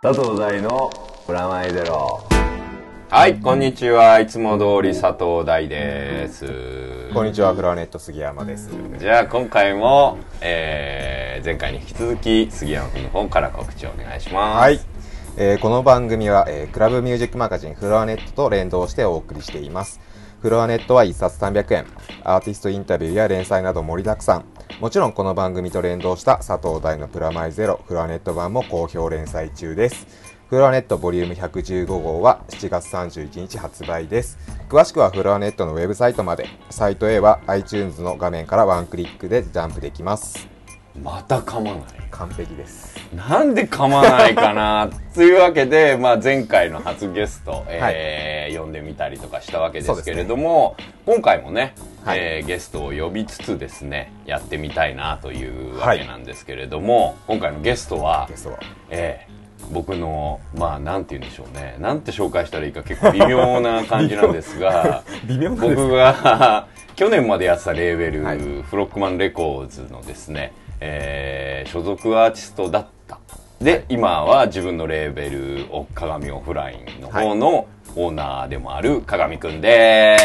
佐藤大のプラマイゼロはい、こんにちは。いつも通り佐藤大です。こんにちは、フラネット杉山です。じゃあ今回も、えー、前回に引き続き杉山君の方から告知をお願いします。はい。えーこの番組は、えークラブミュージックマガジンフロアネットと連動してお送りしています。フロアネットは1冊300円。アーティストインタビューや連載など盛りだくさん。もちろんこの番組と連動した佐藤大のプラマイゼロフロアネット版も好評連載中です。フロアネットボリューム115号は7月31日発売です。詳しくはフロアネットのウェブサイトまで。サイト A は iTunes の画面からワンクリックでジャンプできます。また噛まない。完璧です。なんで噛まないかなというわけで、まあ、前回の初ゲスト、えー呼んでみたりとかしたわけですけれども、今回もね、はい。えーゲストを呼びつつですねやってみたいなというわけなんですけれども、今回のゲストはゲストは。ええ僕のまあなんて言うんでしょうね。なんて紹介したらいいか結構微妙な感じなんですが 微妙なんです僕が 去年までやってたレーベル、はい。フロックマンレコーズのですね、えー所属アーティストだった。で、今は自分のレーベルお鏡オフラインの方のオーナーでもある鏡くんで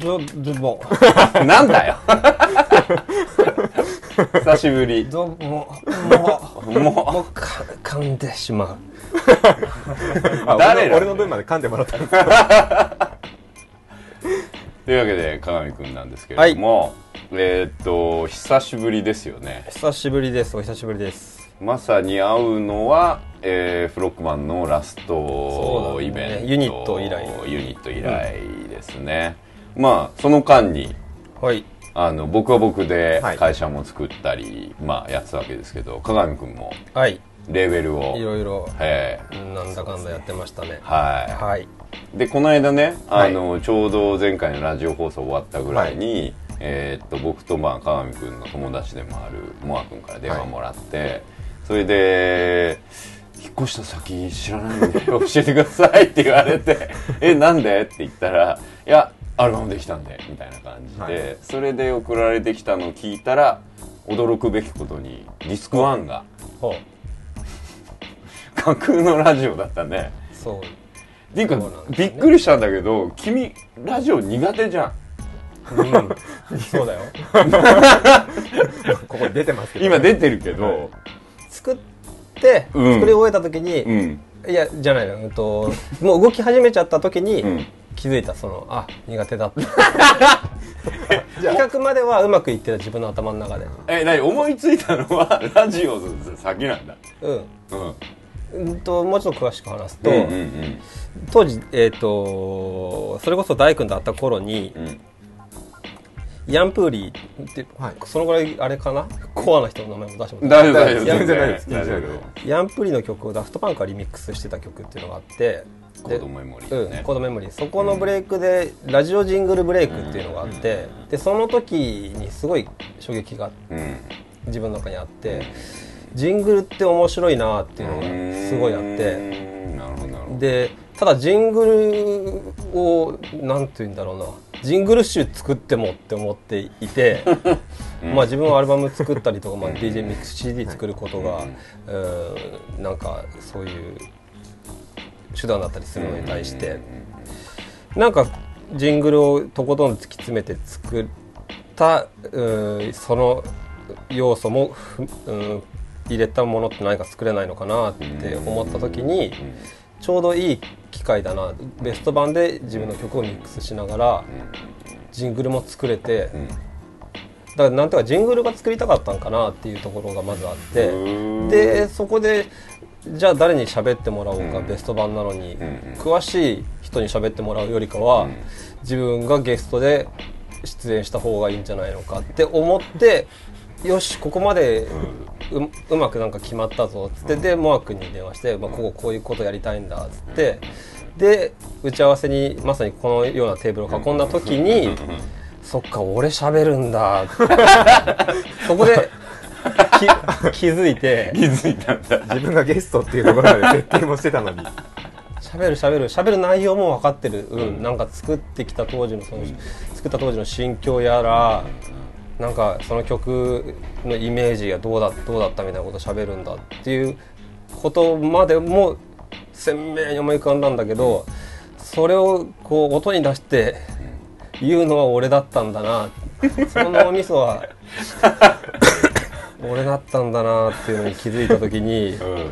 どどうもーすなんだよ。久しぶり。どうもももうもうか噛んでしまう。あ誰だ俺の分まで噛んでもらったんです というわけで鏡くんなんですけれども、えーっと久しぶりですよね。久しぶりです。お久しぶりです。まさに会うのは、えーフロックマンのラスそトイベント。ユニット以来。ユニット以来ですね、まあその間にはい。あの僕は僕ではい。会社も作ったり、まあやってたわけですけど鏡くんもはい。レーベルをいろいろえなんだかんだやってましたね。ーはい。はい。でこの間ねあはい。の、ちょうど前回のラジオ放送終わったぐらいに、えーっと僕とまあ鏡くんの友達でもあるモアくんから電話もらって、それで「引っ越した先知らないんで 教えてください」って言われて「えなんで?」って言ったら「いやアルバムできたんで」みたいな感じで、はい。それで送られてきたのを聞いたら驚くべきことにディスク1が架空のラジオだったね。そう。っていうかびっくりしたんだけど君ラジオ苦手じゃんうん。そうだよ。ここに出てますけど今出てるけど、作ってうん。作り終えた時に、うん。いやじゃないのうんともう動き始めちゃった時に、うん。気づいた。そのあ苦手だった。企画まではうまくいってた自分の頭の中で。え何？思いついたのは ラジオ先なんだ。うん。うん。うんともうちょっと詳しく話すと、うんうん当時、えっとそれこそ大君と会った頃にうんうんヤンプーリーって、はい。そのぐらいあれかな？コアな人の名前も出してもらっ大丈夫大丈夫全然大丈夫です。大丈夫。たヤンプーリーの曲をダフトパンクがリミックスしてた曲っていうのがあってコードメモリーね。うん、コードメモリー。そこのブレイクで、ラジオジングルブレイクっていうのがあって、でその時にすごい衝撃がうん。自分の中にあってジングルって面白いなっていうのがすごいあってうん。なるほどなるほど。でただジングルをなんて言うんだろうなジングル集作ってもって思っていて、まあ自分はアルバム作ったりとか、まあ、DJ ミックス CD 作ることが、うん、なんかそういう手段だったりするのに対して、なんかジングルをとことん突き詰めて作った、うん、その要素もふ、うん、入れたものって何か作れないのかなって思った時に、ちょうどいい機会だな。ベスト版で自分の曲をミックスしながらジングルも作れて、だからなんていうかジングルが作りたかったんかなっていうところがまずあってうん。でそこでじゃあ誰に喋ってもらおうか、ベスト版なのに、ん詳しい人に喋ってもらうよりかは、自分がゲストで出演した方がいいんじゃないのかって思ってよしここまでう,、うまくなんか決まったぞっつって、でモア君に電話して、まあ、こここういうことやりたいんだっつってで打ち合わせにまさにこのようなテーブルを囲んだ時に、そっか俺喋るんだ そこでき気づいて気づいたんだ。自分がゲストっていうところまで設定もしてたのに。喋る喋る喋る内容も分かってる、うんなんか作ってきた当時のその、作った当時の心境やら、なんかその曲のイメージがどうだどうだったみたいなことを喋るんだっていうことまでも鮮明に思い浮かんだんだけどそれをこう音に出して言うのは俺だったんだな。その脳みそは 俺だったんだなっていうのに気づいた時にうん。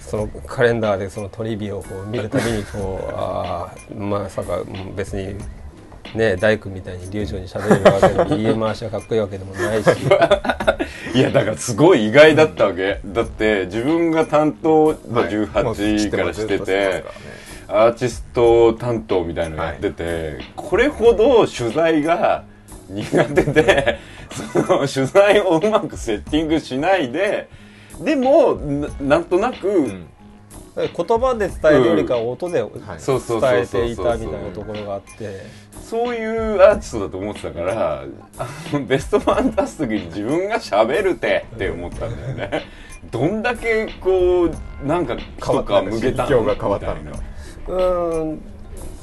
そのカレンダーでそのトリビアをこう見るたびにこうああまさかうん別にね大工みたいに流暢に喋れるわけでも言い回しがかっこいいわけでもないし。いやだからすごい意外だったわけ、だって自分が担当はい。もう18からしててアーティスト担当みたいのやってて、これほど取材が苦手で その取材をうまくセッティングしないででもななんとなく、うん言葉で伝えるよりかは音で伝えていたみたいなところがあって。そういうアーティストだと思ってたからあのベストファン出す時に自分が喋るてって思ったんだよね。どんだけこうなんかとか向けたの心境が変わったんだうーん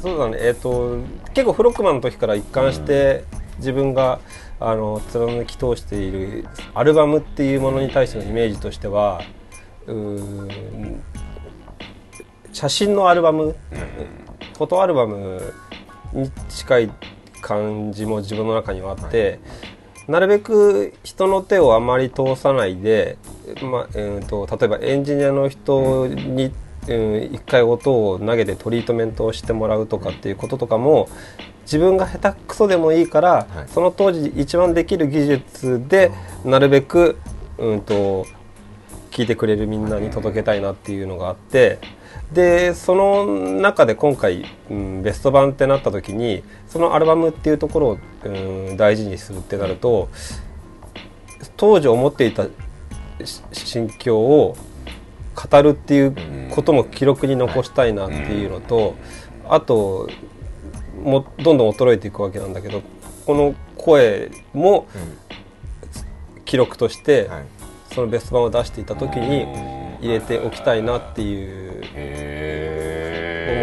そうだねえっ、と結構フロックマンの時から一貫して自分があの貫き通しているアルバムっていうものに対してのイメージとしてはうーん写真のアルバム、フォトアルバムに近い感じも自分の中にはあって、なるべく人の手をあまり通さないで、まあえー、と例えばエンジニアの人に、うん、一回音を投げてトリートメントをしてもらうとかっていうこととかも自分が下手くそでもいいから、はい。その当時一番できる技術でなるべく、うん、と聞いてくれるみんなに届けたいなっていうのがあってでその中で今回、うん、ベスト版ってなった時にそのアルバムっていうところを、うん、大事にするってなると当時思っていたし心境を語るっていうことも記録に残したいなっていうのとあともどんどん衰えていくわけなんだけどこの声も記録として、はい。そのベスト版を出していた時に入れておきたいなっていう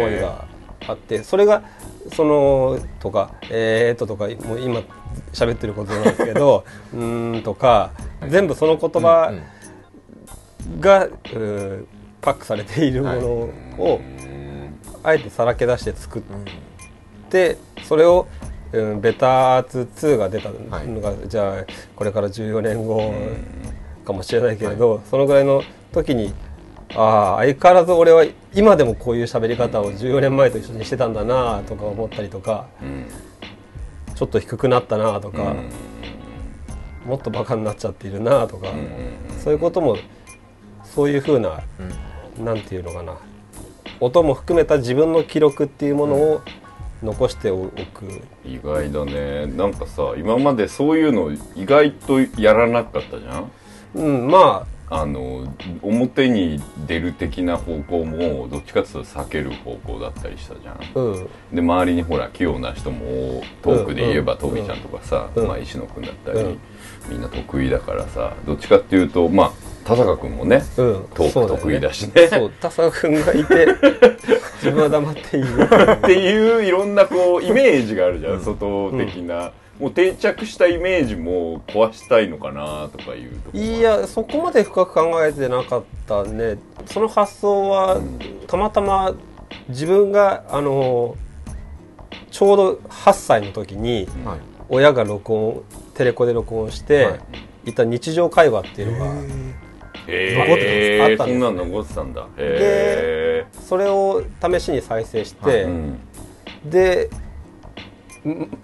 思いがあってそれがそのとかえーととかもう今喋ってることなんですけど うーんとか全部その言葉が、うーパックされているものをあえてさらけ出して作ってそれを、うん、ベターツ2が出たのが、じゃあこれから14年後かもしれないけれど、そのぐらいの時にああ相変わらず俺は今でもこういう喋り方を14年前と一緒にしてたんだなとか思ったりとか、ちょっと低くなったなとか、もっとバカになっちゃっているなとか、そういうこともそういうふうな、なんていうのかな。音も含めた自分の記録っていうものを残しておく、意外だね。なんかさ今までそういうの意外とやらなかったじゃん？うん、まあの表に出る的な方向もどっちかっていうと避ける方向だったりしたじゃん。あうん。で周りにほら器用な人もトークで言えばうん。トビちゃんとかさ、うん。まあ、石野君だったり、うんみんな得意だからさどっちかっていうとまあ田坂君もね、うん。トーク得意だしね。そう田坂君がいて自分は黙っている。っていういろんなこうイメージがあるじゃん、外的な、もう定着したイメージも壊したいのかなとかいうといやそこまで深く考えてなかったね。その発想はたまたま自分があのちょうど8歳の時にはい。親が録音テレコで録音して、はい。い、た日常会話っていうのがへ残ってますあったんですそんなの残ってたんだ。へそれを試しに再生して、え、うん。でん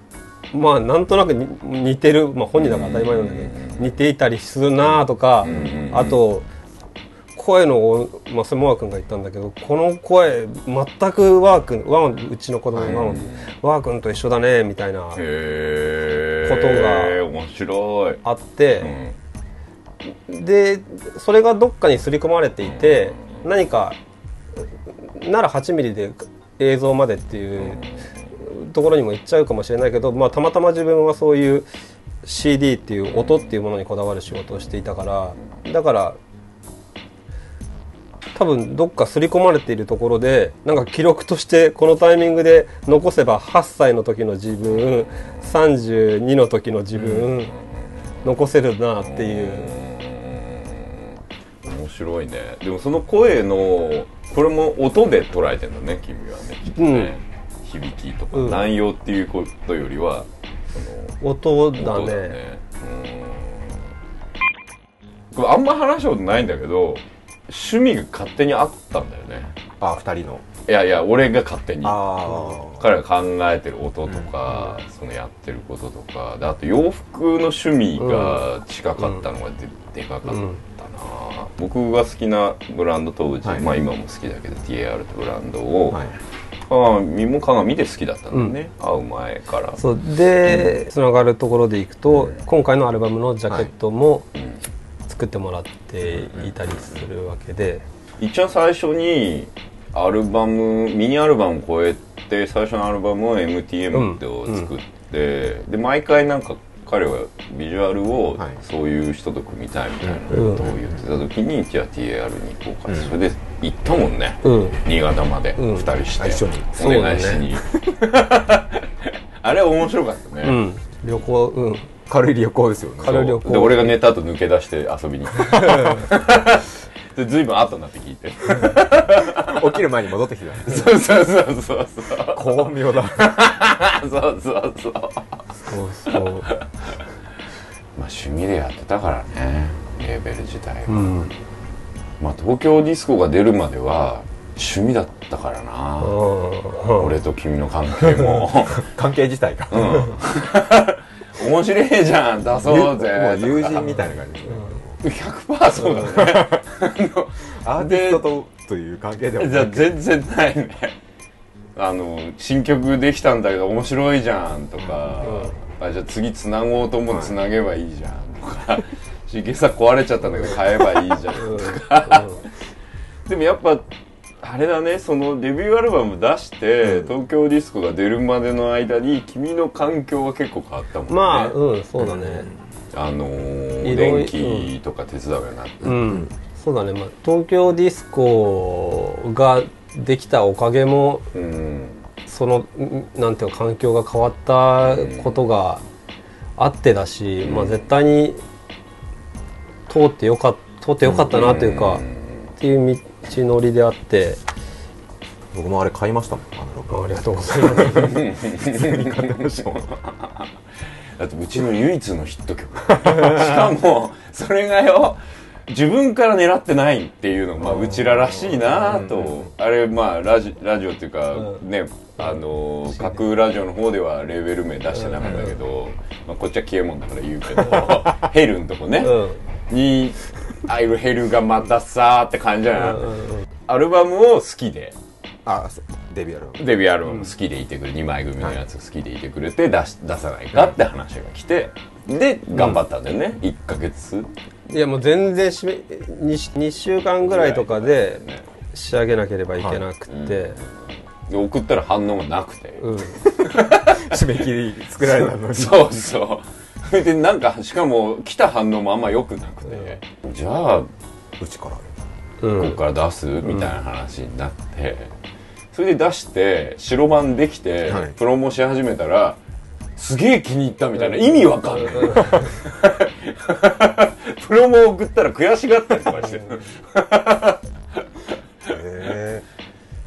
まあなんとなくに似てる、まあ、本人だから当たり前なんだけど似ていたりするなとか、ん。あと声の、まあ、それ君が言ったんだけどこの声全くワー君ワンうちの子供のワン、ワー君と一緒だねみたいなことがあってう、んでそれがどっかに刷り込まれていて何かなら8ミリで映像までっていうところにも行っちゃうかもしれないけど、まあ、たまたま自分はそういう CD っていう音っていうものにこだわる仕事をしていたからだから多分どっか刷り込まれているところでなんか記録としてこのタイミングで残せば8歳の時の自分32の時の自分残せるなっていう。面白いね。でもその声のこれも音で捉えてんだね君はねきっとね、響きとか、うん。内容っていうことよりはその音だ音ね。うん。これあんま話したことないんだけど趣味が勝手にあったんだよね。あ二人の。いやいや俺が勝手に。あ彼が考えてる音とか、そのやってることとかであと洋服の趣味が近かったのがで,、でかかったな、僕が好きなブランド当時、はい。まあ今も好きだけど TAR ってブランドを、はい鏡も鏡で好きだったんだよね、会う前から。そう。でつながるところでいくと今回のアルバムのジャケットもうん。作ってもらっていたりするわけで。一番最初にアルバムミニアルバムを超えて最初のアルバムを MTM ってを作って、で毎回なんか彼はビジュアルをはい。そういう人と組みたいみたいなことを言ってた時に、じゃあ TAR に行こうかそれで行ったもんね、うん。新潟までうん。2人して、あ一緒に。お願いしに、あれ面白かったね、うん。旅行うん。軽い旅行ですよね。軽い旅行。で俺が寝た後抜け出して遊びに行った。で随分後になって聞いて起きる前に戻ってきてた。そうそうそうそうそう。巧妙だ。そうそうそう。まそうそうあ趣味でやってたからねレーベル自体は、うん。まあ東京ディスコが出るまでは趣味だったからな、うん。俺と君の関係も。関係自体がうん。面白いじゃん。出そうぜ。もう友人みたいな感じ。ですね100%そうだね。アーティストとという関係ではじゃあ全然ないね。あの新曲できたんだけど面白いじゃんとか、あじゃあ次つなごうと思ってつなげばいいじゃんとか。シゲさ壊れちゃったんだけど買えばいいじゃんとか、でもやっぱあれだね。そのデビューアルバム出して、東京ディスコが出るまでの間に君の環境は結構変わったもんね。まあうんそうだね。あのー電気とか手伝うようになって、うんそうだね、まあ、東京ディスコができたおかげもうん。そのんなんていうか環境が変わったことがあってだし、まあ、絶対に通ってよかっ通ってよかったなというか、っていう道のりであって。僕もあれ買いましたもんあありがとうございます。普通に買ってましたもん。だってうちの唯一のヒット曲。しかもそれがよ自分から狙ってないっていうのが、まあ、うちららしいなと、あれまあラジラジオっていうか、ねあの架空ラジオの方ではレーベル名出してなかったけど、まあ、こっちは消えもんだから言うけど ヘルんとこね、にああいうヘルがまたさーって感じじゃない、アルバムを好きで。あデビューアルバム。デビューアルバム好きでいてくれ、2枚組のやつ好きでいてくれて出し出さないかって話が来てで頑張ったんだよね、1ヶ月いやもう全然しめ 2, 2週間ぐらいとかでね仕上げなければいけなくて、で送ったら反応がなくて、うん。締め切り作られたのに。そうそう。それでなんかしかも来た反応もあんま良くなくて、じゃあうちから。うん。ここから出す？みたいな話になって、それで出して白番できて、はい。プロモし始めたらすげえ気に入ったみたいな。意味わかんない、プロモ送ったら悔しがったりとかして。へ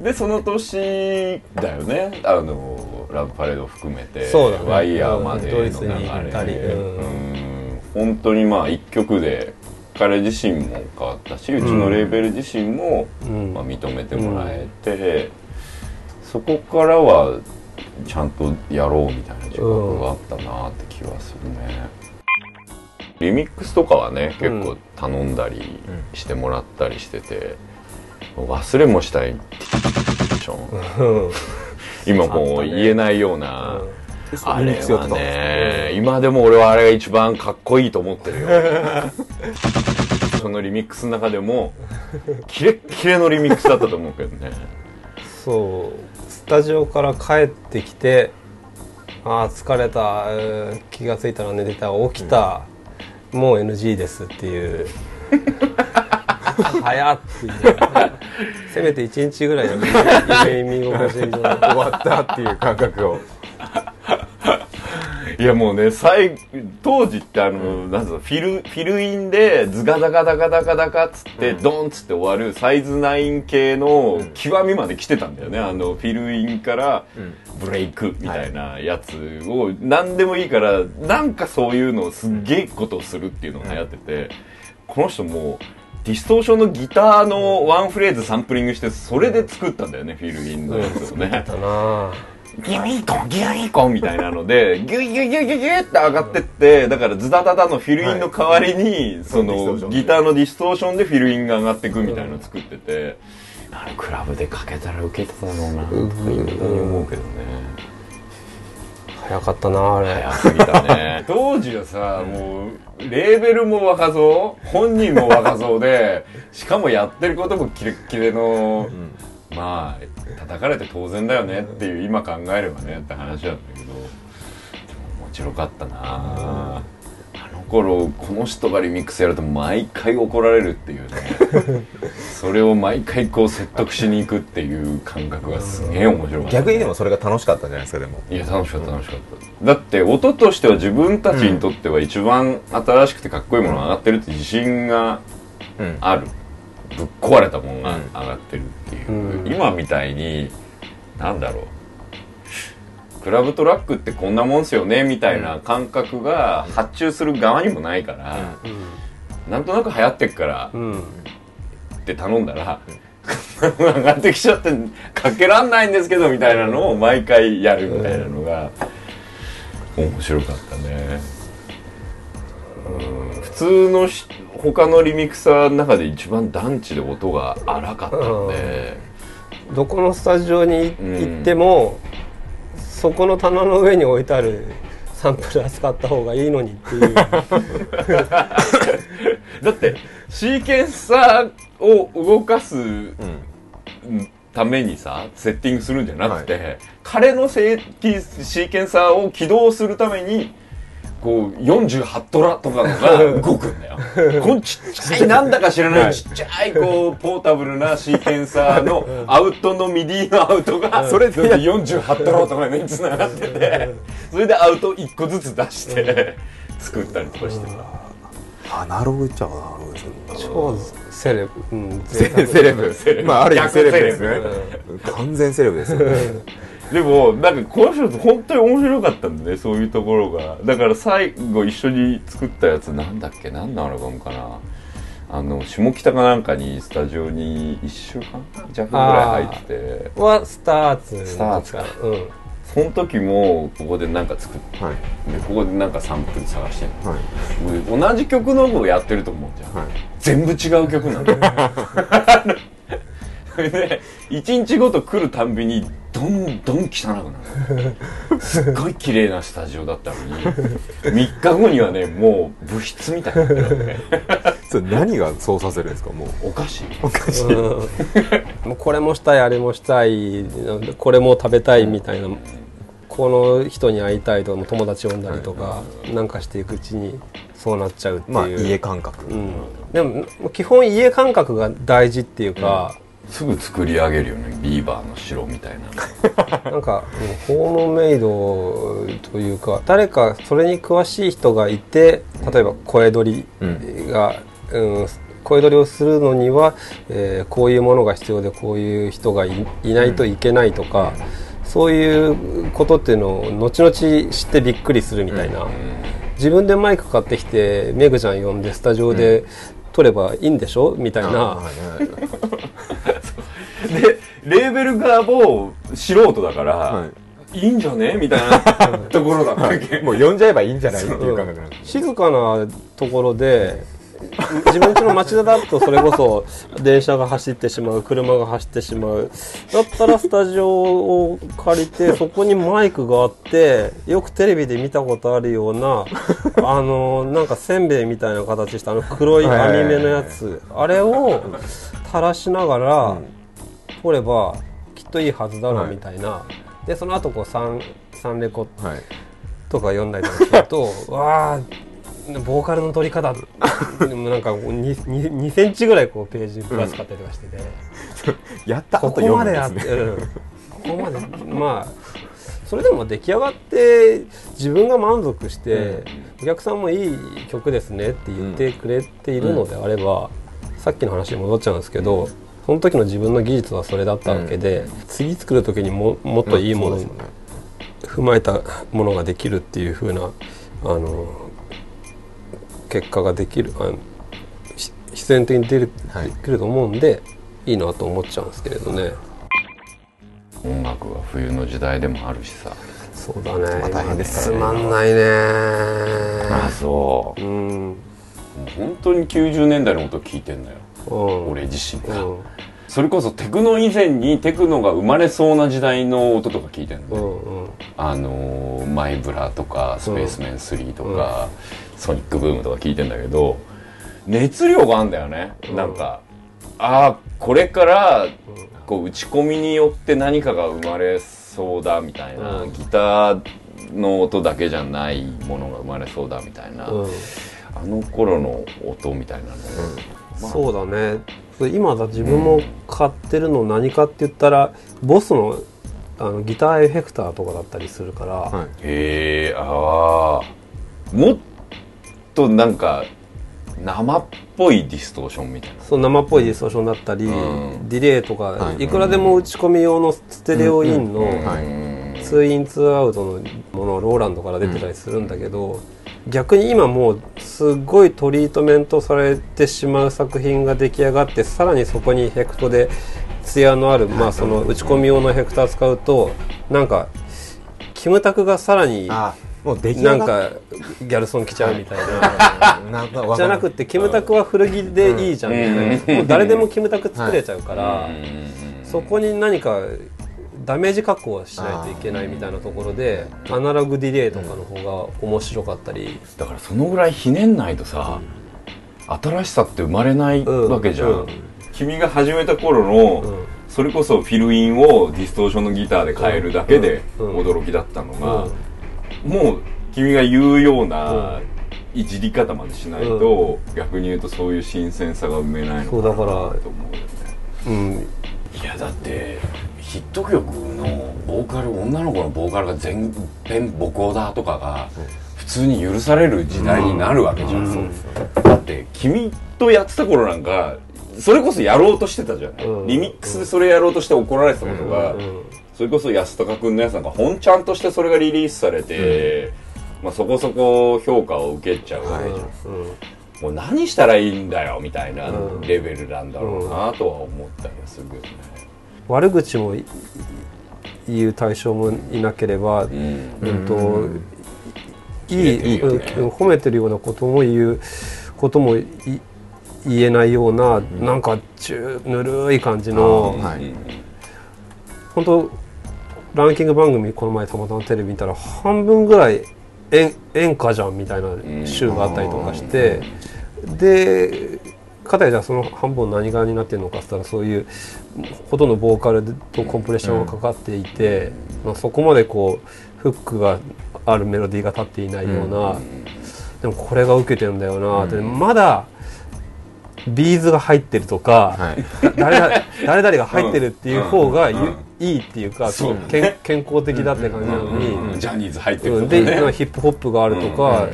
でその年だよね。あのラブパレード含めてそうだね。ワイヤーまでの流れで。うん。うん。本当にまあ一曲で彼自身も変わったしうちのレーベル自身も、ん。まあ、認めてもらえて、そこからはちゃんとやろうみたいな自覚があったなって気はするね、リミックスとかはね結構頼んだりしてもらったりしてて、忘れもしたいうん。今もう言えないような、あれはね今でも俺はあれが一番かっこいいと思ってるよ。そのリミックスの中でもキレッキレのリミックスだったと思うけどね。そう。スタジオから帰ってきてああ疲れた。えー気がついたら寝てた。起きた、もう NG ですっていう。早っっていう。せめて1日ぐらいの夢見心地で終わったっていう感覚をいやもうね最当時ってあの、なんつうのフィルフィルインでズガダガダガダガダカっつって、ドンっつって終わるサイズ9系の極みまで来てたんだよねあのフィルインからブレイクみたいなやつを何でもいいからなんかそういうのをすっげえことをするっていうのが流行ってて、この人もうディストーションのギターのワンフレーズサンプリングしてそれで作ったんだよねフィルインのやつをね。ギュイコンギュイコンみたいなのでギュイギュイギュイギュイギュイって上がってってだからズダダダのフィルインの代わりに、そのディストーションでギターのディストーションでフィルインが上がっていくみたいなの作ってて、あれクラブでかけたら受けてただろうなとかいまだに思うけどね。早かったなあれ。早すぎたね。当時はさもうレーベルも若造本人も若造でしかもやってることもキレッキレの、まあ叩かれて当然だよねっていう今考えればねって話なんだけど面白かったな。あの頃この人がリミックスやると毎回怒られるっていうね。それを毎回こう説得しに行くっていう感覚がすげえ面白かった、逆にでもそれが楽しかったんじゃないですかでも。いや楽しかった楽しかった。だって音としては自分たちにとっては一番新しくてかっこいいものが上がってるって自信がうん。あるぶっ壊れたものが上がってるっていう、うん。今みたいになんだろう。クラブトラックってこんなもんすよねみたいな感覚が発注する側にもないから、なんとなく流行ってっからうん、うんって頼んだら、上がってきちゃってかけらんないんですけどみたいなのを毎回やるみたいなのが面白かったね、うん。普通のし他のリミクサーの中で一番団地で音が荒かったんで、どこのスタジオに行っても、そこの棚の上に置いてあるサンプラー使った方がいいのにっていう。だってシーケンサーを動かすためにさセッティングするんじゃなくて、彼のセーキシーケンサーを起動するためにこう48トラとかのが動くんだよ。このちっちゃいなんだか知らないちっちゃいこうポータブルなシーケンサーのアウトのミディのアウトがそれで48トラとかにつながってて。それでアウト1個ずつ出して作ったりとかしてた。アナログっちゃアナログです超セレブ、うん、セ レセレブセレブ。まあある意味セレブですね。逆完全セレブですよねでもなんかこの人本当に面白かったんだねそういうところが。だから最後一緒に作ったやつなんだっけ？何のアルバムかな？あの下北かなんかにスタジオに1週間弱ぐらい入ってて。はスターツスターツか。うん。その時もここでなんか作ってはい。でここでなんかサンプル探してんの。はい。同じ曲のをやってると思うじゃん、はい。全部違う曲なんだれ で1日ごと来るたんびにどんどん汚くなるすっごい綺麗なスタジオだったのに3日後にはねもう部室みたいになってるねそれ何がそうさせるんですかもうおかしいおかしいもうこれもしたいあれもしたいこれも食べたいみたいなこの人に会いたいとか友達呼んだりとかなんかしていくうちにそうなっちゃうっていう、まあ家感覚うん、でも基本家感覚が大事っていうか、すぐ作り上げるよね。ビーバーの城みたいな なんか、うんホームメイドというか誰かそれに詳しい人がいて例えば声取りが、うん声取りをするのには、えーこういうものが必要でこういう人がいいないといけないとか、そういうことっていうのを後々知ってびっくりするみたいな、自分でマイク買ってきてメグちゃん呼んでスタジオで撮ればいいんでしょ？みたいな。でレーベル側も素人だから、、はい。いんじゃねみたいなところだったわけ。もう呼んじゃえばいいんじゃないっていう感覚なんです静かなところで自分家の町田だとそれこそ電車が走ってしまう車が走ってしまう。だったらスタジオを借りてそこにマイクがあってよくテレビで見たことあるような あのなんかせんべいみたいな形したあの黒い網目のやつ。あれを垂らしながら撮ればきっといいはずだろうみたいな、でその後こう3三レコはい。とか読んだりとかすると わあボーカルの取り方でもなんか 2, 2, 2センチぐらいこうページ分厚かったりとかしてて、やった後ここまでやって、うん。ここまでまあそれでも出来上がって自分が満足して、お客さんもいい曲ですねって言ってくれているのであれば、さっきの話に戻っちゃうんですけど、その時の自分の技術はそれだったわけで、次作る時にももっといいものにそうですよね。踏まえたものができるっていう風なあの結果ができるあのし必然的に出る、はい。ると思うんでいいなと思っちゃうんですけれどね。音楽は冬の時代でもあるしさ。そうだね、まあ大変ですつまんないね。あそう。うん。本当に90年代のこと聞いてんだよ。うん俺自身が、うん。それこそテクノ以前にテクノが生まれそうな時代の音とか聞いてんのね、うんうん。あのーマイブラとかスペースメン3とか、ソニックブームとか聞いてんだけど熱量があんだよね、うん。なんかああこれからこう打ち込みによって何かが生まれそうだみたいな、うん。ギターの音だけじゃないものが生まれそうだみたいな、うん。あの頃の音みたいなの、まあ。そうだね。今だ自分も買ってるの何かって言ったら、ボスのあのギターエフェクターとかだったりするから、はい。へえああもっとなんか生っぽいディストーションみたいな。その生っぽいディストーションだったり、うん。ディレイとか、はい。い、くらでも打ち込み用のステレオインの、うんはいうん2イン2アウトのものローランドから出てたりするんだけど、逆に今もうすごいトリートメントされてしまう作品が出来上がってさらにそこにエフェクトで艶のある、まあ、その打ち込み用のエフェクター使うとなんかキムタクがさらにあもう出来なんかギャルソン来ちゃうみたいな。じゃなくてキムタクは古着でいいじゃんみたいな、もう誰でもキムタク作れちゃうから、そこに何かダメージ加工をしないといけないみたいなところでアナログディレイとかの方が面白かったり、だからそのぐらいひねんないとさ、新しさって生まれないわけじゃん、うん。君が始めた頃の、うん。それこそフィルインをディストーションのギターで変えるだけでうん。驚きだったのが、もう君が言うようなうん。いじり方までしないと、逆に言うとそういう新鮮さが埋めないのかなそうだからと思うよねうん、いやだってヒット曲のボーカル女の子のボーカルが全編母校だとかが普通に許される時代になるわけじゃん、だって君とやってた頃なんかそれこそやろうとしてたじゃない、うん。リミックスでそれやろうとして怒られてたことが、うん。それこそ安高君のやつなんか本ちゃんとしてそれがリリースされて、まあ、そこそこ評価を受けちゃう。わけじゃん、もう何したらいいんだよみたいなうん。レベルなんだろうなとは思ったりはするけどね。悪口もい言う対象もいなければ、うん。うんといいねうん褒めてるようなことも言うこともい言えないような、なんか中ぬるい感じの、あはい。本当ランキング番組この前たまたまテレビ見たら半分ぐらい演演歌じゃんみたいな週があったりとかして、でかたやじゃあその半分何側になってるのかって言ったらそういうほとんどボーカルとコンプレッションがかかっていて、まあ、そこまでこうフックがあるメロディーが立っていないような、でもこれが受けてんだよなって、まだビーズが入ってるとか、はい。誰々誰々が入ってるっていう方がゆいいっていうかそう健健康的だって感じなのに、ジャニーズ入ってるうん。でとかね、まあヒップホップがあるとか、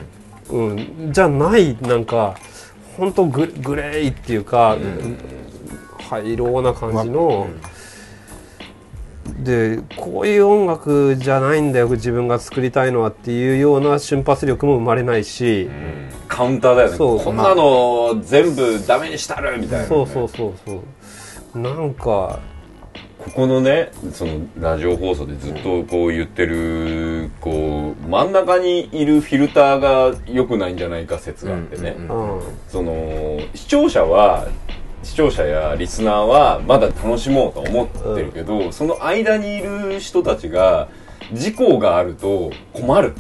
うん。じゃないなんか本当ググレーっていうか、灰色な感じの。でこういう音楽じゃないんだよ自分が作りたいのはっていうような瞬発力も生まれないし、カウンターだよね。そう。こんなの全部ダメにしたるみたいな。ね、そうそうそうそう。なんかここのねそのラジオ放送でずっとこう言ってるこう真ん中にいるフィルターが良くないんじゃないか説があってね、その視聴者は視聴者やリスナーはまだ楽しもうと思ってるけど、その間にいる人たちが事故があると困る。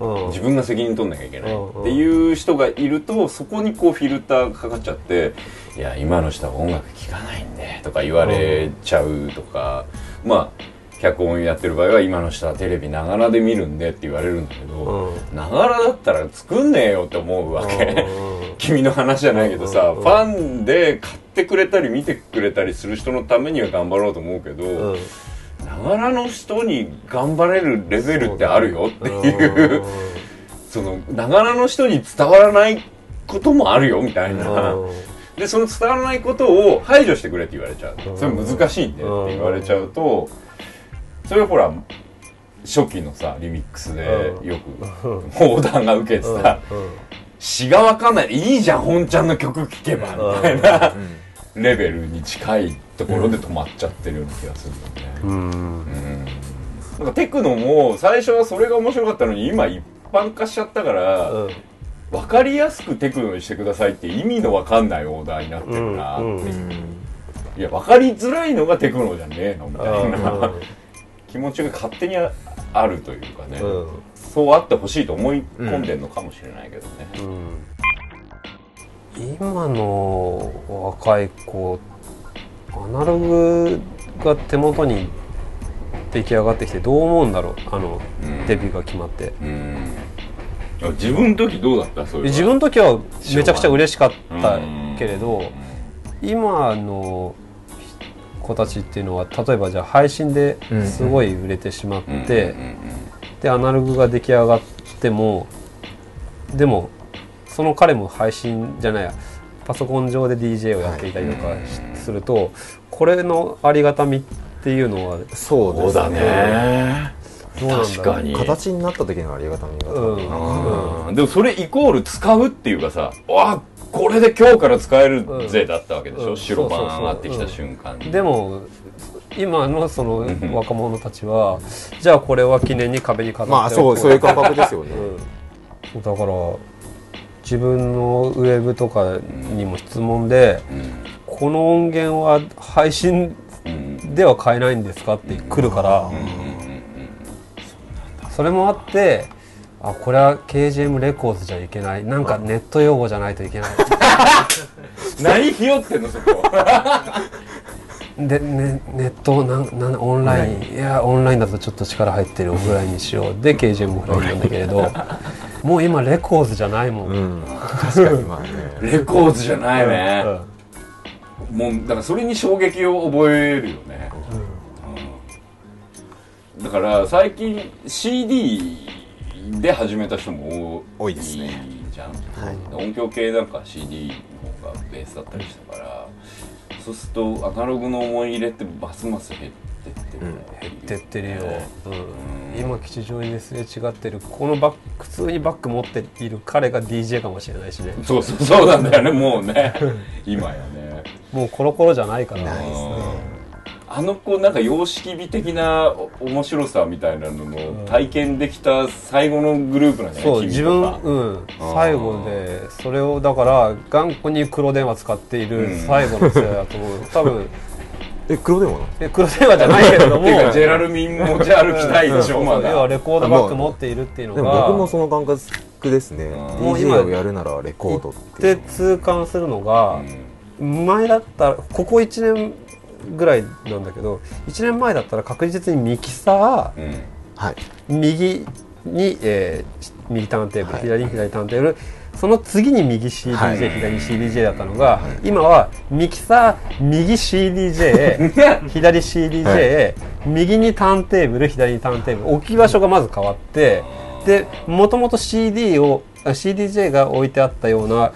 うん。自分が責任取んなきゃいけないっていう人がいるとそこにこうフィルターがかかっちゃって「いや今の人は音楽聴かないんで」とか言われちゃうとか、まあ脚本やってる場合は今の人はテレビながらで見るんでって言われるんだけどうながらだったら作んねえよって思うわけ。うん 君の話じゃないけどさうんファンで買ってくれたり見てくれたりする人のためには頑張ろうと思うけどうん。ながらの人に頑張れるレベルってあるよっていうそのながらの人に伝わらないこともあるよみたいなでその伝わらないことを排除してくれって言われちゃう。それ難しいんだよって言われちゃうとそれはほら初期のさリミックスでよく横断が受けてさ詩が分かんない。いいじゃん本ちゃんの曲聴けばみたいなレベルに近いところで止まっちゃってるような気がするよね。うん。なんかテクノも最初はそれが面白かったのに今一般化しちゃったから、分かりやすくテクノにしてくださいって意味の分かんないオーダーになってるなって、う。んうん。いや分かりづらいのがテクノじゃねえのみたいな。気持ちが勝手にああるというかね、うん。そうあってほしいと思い込んでるのかもしれないけどね、今の若い子アナログが手元に出来上がってきてどう思うんだろうあの、うん。デビューが決まって。うん自分の時どうだった？そういう自分の時はめちゃくちゃ嬉しかったけれど、今の子たちっていうのは例えばじゃあ配信ですごい売れてしまって、でアナログが出来上がってもでもその彼も配信じゃないやパソコン上で DJ をやっていたりとかしするとこれのありがたみっていうのはそうだね確かに。形になった時のありがたみが。でもそれイコール使うっていうかさわこれで今日から使えるぜだったわけでしょ、うん。白番上がってきた瞬間に、でも今のそのん。若者たちはじゃあこれは記念に壁に飾ってまあそうそういう感覚ですよね。うん。だから自分のウェブとかにも質問で、この音源は配信うん。では買えないんですかって来るから、それもあってあこれは KGM レコーズじゃいけない。なんかネット用語じゃないといけない。何ひよってんのそこ。で、ね、ネットなんなんオンライン。いやオンラインだとちょっと力入ってるオフラインにしよう。で KGM オフラインなんだけれど。もう今レコーズじゃないもん、うん。確かにまあね。レコーズじゃないね、うん。もうだからそれに衝撃を覚えるよね、うんだから最近 CD で始めた人も多いですね。じゃん、音響系なんか CD の方がベースだったりしたからそうするとアナログの思い入れってますます減ってってる、減ってってるよ、うん、今吉祥寺ですれ違ってる。このバッグ普通にバッグ持っている彼が DJ かもしれないしね。そうそうそうなんだよね。もうね。今やね。もうコロコロじゃないから。ないですねあの子なんか様式美的なお面白さみたいなのの体験できた最後のグループなんじゃない？そう自分、うん、最後でそれをだから頑固に黒電話使っている最後の世代だと思う。多分え黒電話え黒電話じゃないけれども。ジェラルミン持ち歩きたいでしょま要はだレコードバッグ持っているっていうのでがも僕もその感覚ですね。もう今 DJ をやるならレコードってで痛感するのが、前だったらここ1年ぐらいなんだけど1年前だったら確実にミキサーうん。はい。右に、えー右ターンテーブル、はい。左に左ターンテーブルその次に右 CDJ、はい。左に CDJ だったのが、今はミキサー右 CDJ 左 CDJ、右にターンテーブル左にターンテーブル置き場所がまず変わってでもともと CD をあ CDJ が置いてあったようなう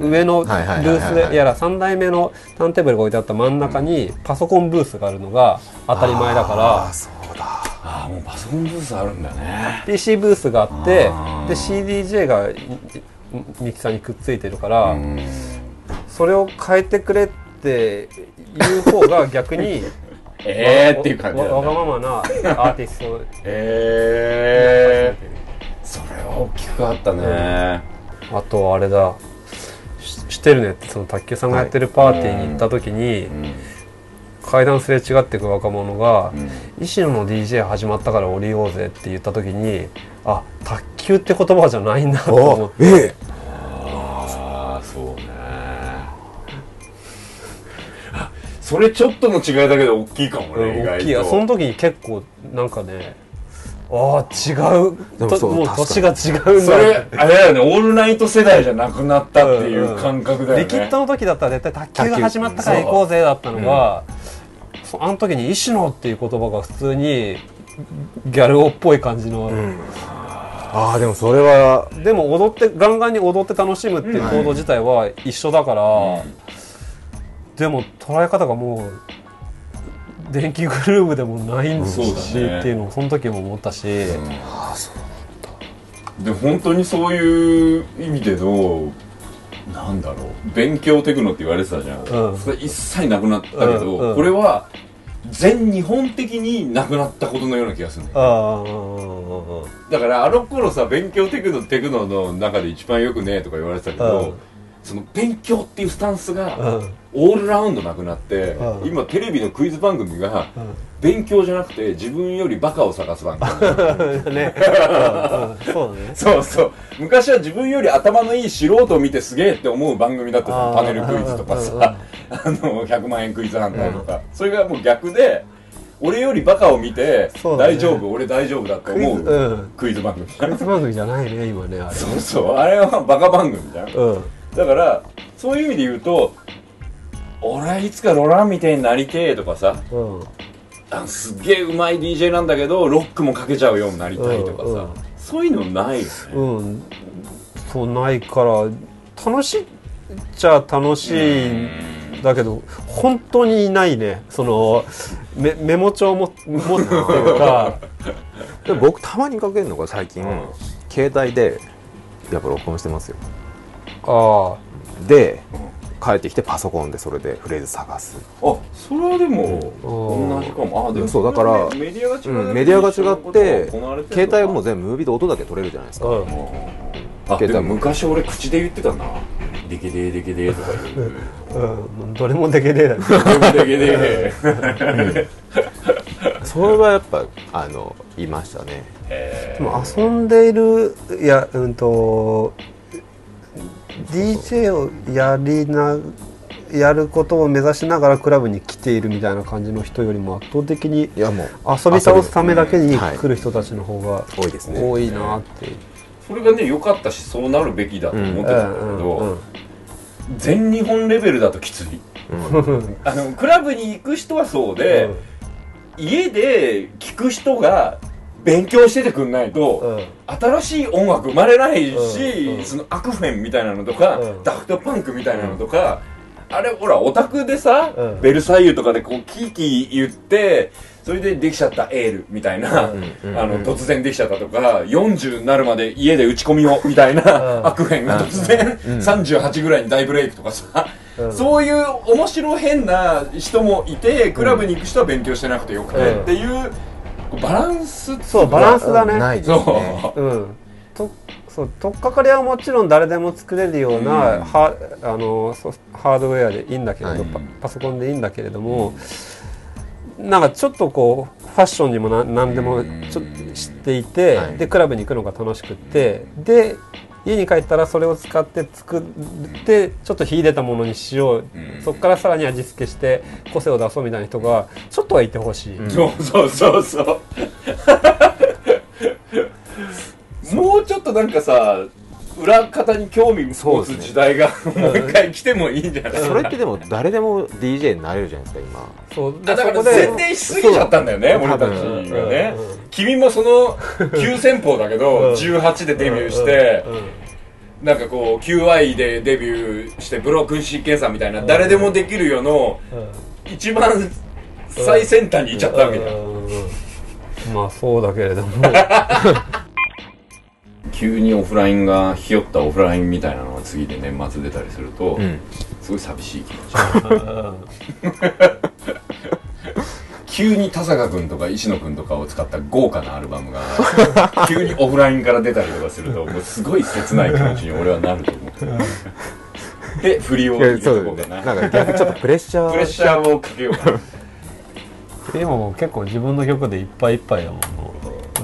上の。ルはいはいはいはい。ースやら3台目のターンテーブルが置いてあった真ん中にパソコンブースがあるのが当たり前だから。あそうだ。ああもうパソコンブースあるんだね。PC ブースがあってで CDJ がミキサーにくっついてるから、うん。それを変えてくれっていう方が逆に えーっていう感じだわわがねままなアーティストをえー。それは大きくあったね。あとあれだしシュテルネってその卓球さんがやってるパーティーに行った時に、うん階段すれ違っていく若者がうん「石野の DJ 始まったから降りようぜ」って言った時にあ卓球って言葉じゃないんだと思って。おええ。ああそうね。あそれちょっとの違いだけど大きいかもね、うん意外と大きい。やその時に結構なんかねああ違う。でもそうともう年が違うんそだれあれだよね。オールナイト世代じゃなくなったっていう感覚だよね、リキッドの時だったら絶対卓球が始まったから行こうぜだったのがそあの時に「石野」っていう言葉が普通にギャル男っぽい感じの、ああでもそれはでも踊ってガンガンに踊って楽しむっていう行動自体は一緒だから、でも捉え方がもう電気グルーヴでもないんだし、ねっていうのをその時も思ったし、で本当にそういう意味でのなんだろう。勉強テクノって言われてたじゃん、うん。それ一切なくなったけど、うんうん。これは全日本的になくなったことのような気がするんだだからあの頃さ勉強テクノテクノの中で一番よくねとか言われてたけど、うんその勉強っていうスタンスがうん。オールラウンドなくなって、うん。今テレビのクイズ番組がうん。勉強じゃなくて自分よりバカを探す番組。ね、うん。うん。そうだね。そうそう。昔は自分より頭のいい素人を見てすげえって思う番組だったパネルクイズとかさ。あの100万円クイズハンターとか、それがもう逆で俺よりバカを見て、大丈夫？俺大丈夫だって思うクイズうん。クイズ番組。クイズ番組じゃないね今ねあれ。そうそう。あれはバカ番組じゃん。うんだからそういう意味で言うと俺はいつかロランみたいになりてえとかさうんあすっげえうまい DJ なんだけどロックもかけちゃうようになりたいとかさ、うんうん。そういうのないよね、うん。そうないから楽しいっちゃ楽しいん。だけど本当にいないね。そのメメモ帳も持ってるか。でも僕たまに見かけるのが最近、携帯でやっぱ録音してますよ。あで帰ってきてパソコンでそれでフレーズ探す、あそれはでもうん。同じかも。あでもそうだからメディアが違うん、メディアが違って携帯はもう全部ムービーで音だけ取れるじゃないですか、あうん。携帯も。昔俺口で言ってたな。デケデーデケデーとか言ううん。どれもできねえだねデケデー。それはやっぱあのいましたね。でも遊んでいるいやうんと DJ をやりなやることを目指しながらクラブに来ているみたいな感じの人よりも圧倒的に遊び倒すためだけにはい。来る人たちの方が多いですね。多いなってそれがね良かったしそうなるべきだと思ってたんだけうんうんど全日本レベルだときつい。うん。あのクラブに行く人はそうで、家で聞く人が勉強しててくんないと、うん。新しい音楽生まれないし、そのアクフェンみたいなのとか、うん。ダフトパンクみたいなのとか、あれほらオタクでさ、うん。ベルサイユとかでこうキーキー言ってそれでできちゃったエールみたいな、あの突然できちゃったとか40になるまで家で打ち込みをみたいな、うん。アクフェンが突然、38ぐらいに大ブレイクとかさ、うん。そういう面白変な人もいてクラブに行く人は勉強してなくてよくて、うん。っていうバランスそうバランスだね。ないですそねう。うん。とそう取っかかりはもちろん誰でも作れるような、うん。はあのそハードウェアでいいんだけれど、はい。パパソコンでいいんだけれども、なんかちょっとこうファッションにもな何でもちょっと知っていて、はい。でクラブに行くのが楽しくってで家に帰ったらそれを使って作ってちょっと秀でたものにしよう、うん。そこからさらに味付けして個性を出そうみたいな人がちょっとはいてほしい。そうそうそうそう。もうちょっとなんかさ裏方に興味持つ時代がもう一回来てもいいんじゃない？それってでも誰でも DJ になれるじゃないですか今。そう。あだから宣伝しすぎちゃったんだよね俺たちがね。うん。うん君もその急先鋒だけどうん。18でデビューしてなんかこう QI でデビューしてブロークンシーケンサーみたいな誰でもできるよのうん。一番最先端に行っちゃったわけじゃん。まあそうだけれども急にオフラインがひよったオフラインみたいなのが次で年末出たりすると、うん。すごい寂しい気持ち 急に田坂君とか石野君とかを使った豪華なアルバムが急にオフラインから出たりとかすると もうすごい切ない気持ちに俺はなると思う で振りをうこうかな。なんか逆にちょっとプレッシャー。プレッシャーをかけようかな。でも結構自分の曲でいっぱいいっぱいだもん。も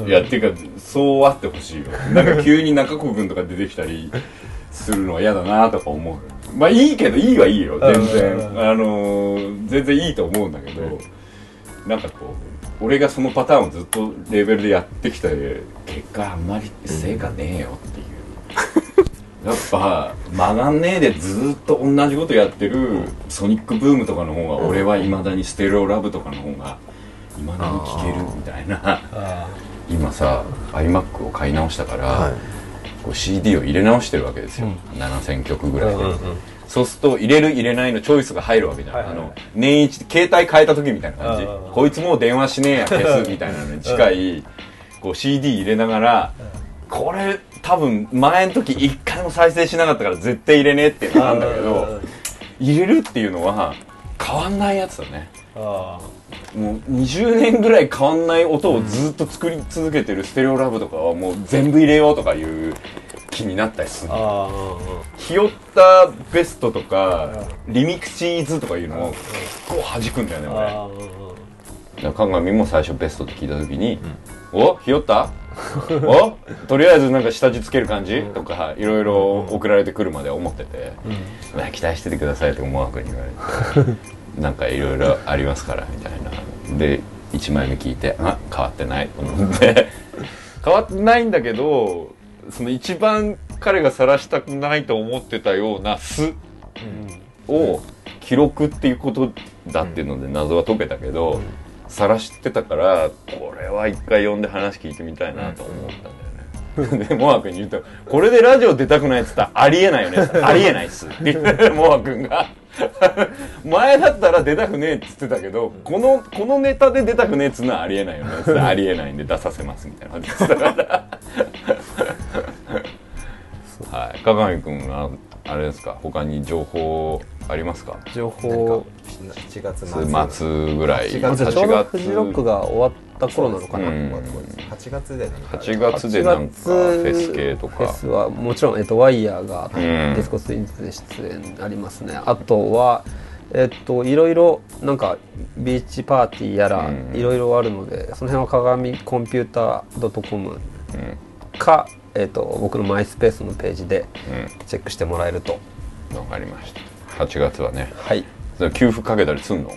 ういやっていうかそうあってほしいよ。なんか急に中子君とか出てきたりするのは嫌だなとか思う。まあいいけどいいはいいよ。全然。うん。あのー全然いいと思うんだけどなんかこう俺がそのパターンをずっとレベルでやってきた結果あんまり成果ねえよっていう。やっぱ曲がんねえでずっと同じことやってるソニックブームとかの方が俺はいまだにステレオラブとかの方がいまだに聴けるみたいな今さ iMac を買い直したから、はい。こう CD を入れ直してるわけですよ、7000曲ぐらいで、そうすると入れる入れないのチョイスが入るわけじゃん、はいはい。はいあの年一携帯変えた時みたいな感じ。うんうんうん。こいつもう電話しねえや消すみたいなのに近いこう CD 入れながらこれ多分前の時一回も再生しなかったから絶対入れねえっていうのなんだけど入れるっていうのは変わんないやつだね。あもう20年ぐらい変わんない音をずっと作り続けてるステレオラブとかはもう全部入れようとかいう気になったりするひよったベストとかリミクチーズとかいうのをこう弾くんだよね俺。から鏡も最初ベストって聞いた時に「おひよった？おとりあえずなんか下地つける感じ?」とかいろいろ送られてくるまで思ってて「まあ期待しててください」って思惑に言われて「なんかいろいろありますから」みたいな。で1枚目聞いて「あ変わってない」と思って。変わってないんだけどその一番彼が晒したくないと思ってたような素を記録っていうことだっていうので謎は解けたけど、晒してたからこれは一回呼んで話聞いてみたいなと思ったんだよね。でモア君に言うと「これでラジオ出たくない」っつったら「ありえないよね」ありえないっす」って言ってモア君が前だったら出たくねえっつってたけどこのこのネタで出たくねえっつうのはありえないよね。ありえないんで出させますみたいな感じで言ってたからはい。鏡君はあれですか？他に情報ありますか？情報7月末。末ぐらい。8月。フジロックが終わった頃なのかな、うん。8月で何か8月でなんかフェス系とか。フェスはもちろん、えっと、ワイヤーがん。ディスコツインズで出演ありますね、あとはえっといろいろなんかビーチパーティーやらうん。いろいろあるのでその辺はカガミコンピューター .com うん。か、えっと、僕のマイスペースのページでうチェックしてもらえると。んわかりました。8月はね。はい。給付かけたりすんの？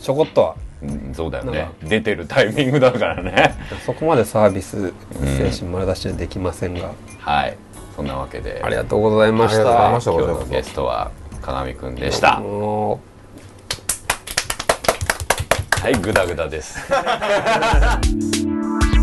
ちょこっとはうんそうだよね。出てるタイミングだからね。そこまでサービス精神丸出しはできませんが、はい。そんなわけで。ありがとうございました。今日のゲストは鏡くんでした。はいグダグダです